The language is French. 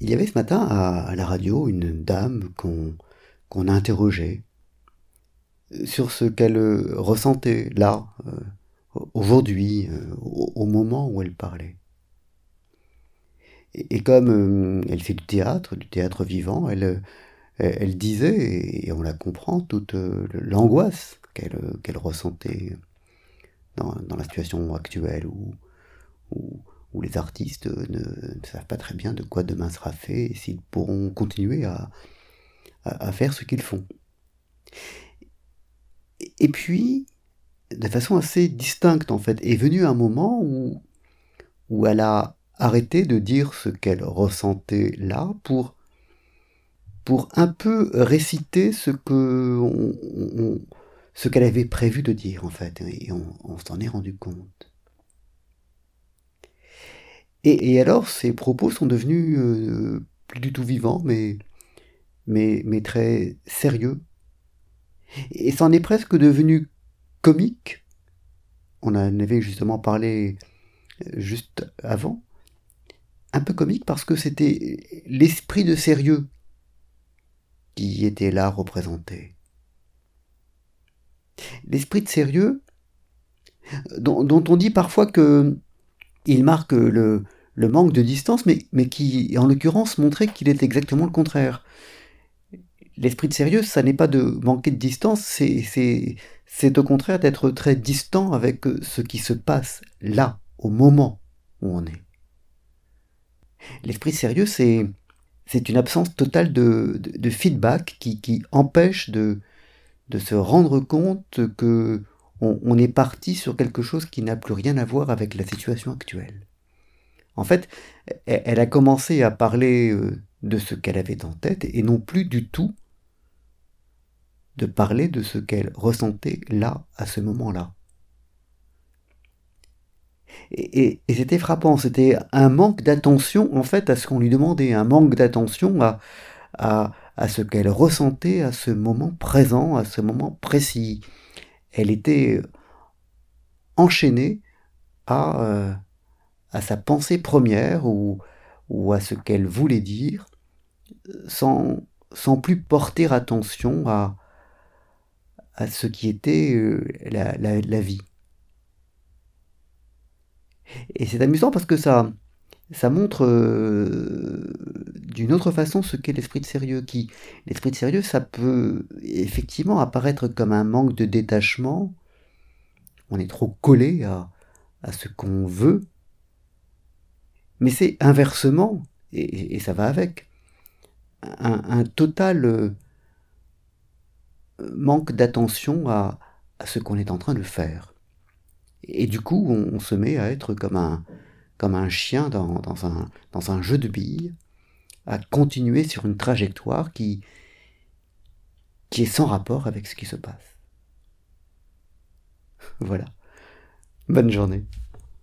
Il y avait ce matin à, la radio une dame qu'on qu'on a interrogée sur ce qu'elle ressentait là, euh, aujourd'hui, euh, au, moment où elle parlait. Et, comme euh, elle fait du théâtre, du théâtre vivant, elle, elle, disait, et on la comprend, toute l'angoisse qu'elle ressentait dans, la situation actuelle où, où, les artistes ne, savent pas très bien de quoi demain sera fait et s'ils pourront continuer à, faire ce qu'ils font. Et puis, de façon assez distincte en fait, est venu un moment où, où elle a arrêté de dire ce qu'elle ressentait là pour, pour un peu réciter ce qu'elle avait prévu de dire en fait, et on, s'en est rendu compte. Et, alors, ses propos sont devenus euh, plus du tout vivants, mais, mais, très sérieux. Et c'en est presque devenu comique. On en avait justement parlé euh, juste avant. Un peu comique parce que c'était l'esprit de sérieux qui était là représenté. L'esprit de sérieux dont, on dit parfois que il marque le, manque de distance, mais, qui, en l'occurrence, montrait qu'il est exactement le contraire l'esprit de sérieux, ça n'est pas de manquer de distance, c'est au contraire d'être très distant avec ce qui se passe là, au moment où on est. L'esprit sérieux, c'est une absence totale de, feedback qui, empêche de, de se rendre compte que on, est parti sur quelque chose qui n'a plus rien à voir avec la situation actuelle. En fait, elle a commencé à parler euh, de ce qu'elle avait en tête et non plus du tout de parler de ce qu'elle ressentait là, à ce moment-là. Et, c'était frappant, c'était un manque d'attention en fait à ce qu'on lui demandait, un manque d'attention à, ce qu'elle ressentait à ce moment présent, à ce moment précis. Elle était enchaînée à, euh, à sa pensée première ou, ou à ce qu'elle voulait dire sans, sans plus porter attention à, à ce qui était euh, la, vie. Et c'est amusant parce que ça, ça montre euh, d'une autre façon ce qu'est l'esprit de sérieux. Qui, l'esprit de sérieux, ça peut effectivement apparaître comme un manque de détachement. On est trop collé à, à ce qu'on veut. Mais c'est inversement, et, ça va avec, un, total euh, manque d'attention à, ce qu'on est en train de faire. Et du coup, on, se met à être comme un, comme un chien dans, un, dans un jeu de billes, à continuer sur une trajectoire qui, qui est sans rapport avec ce qui se passe. Voilà. Bonne journée.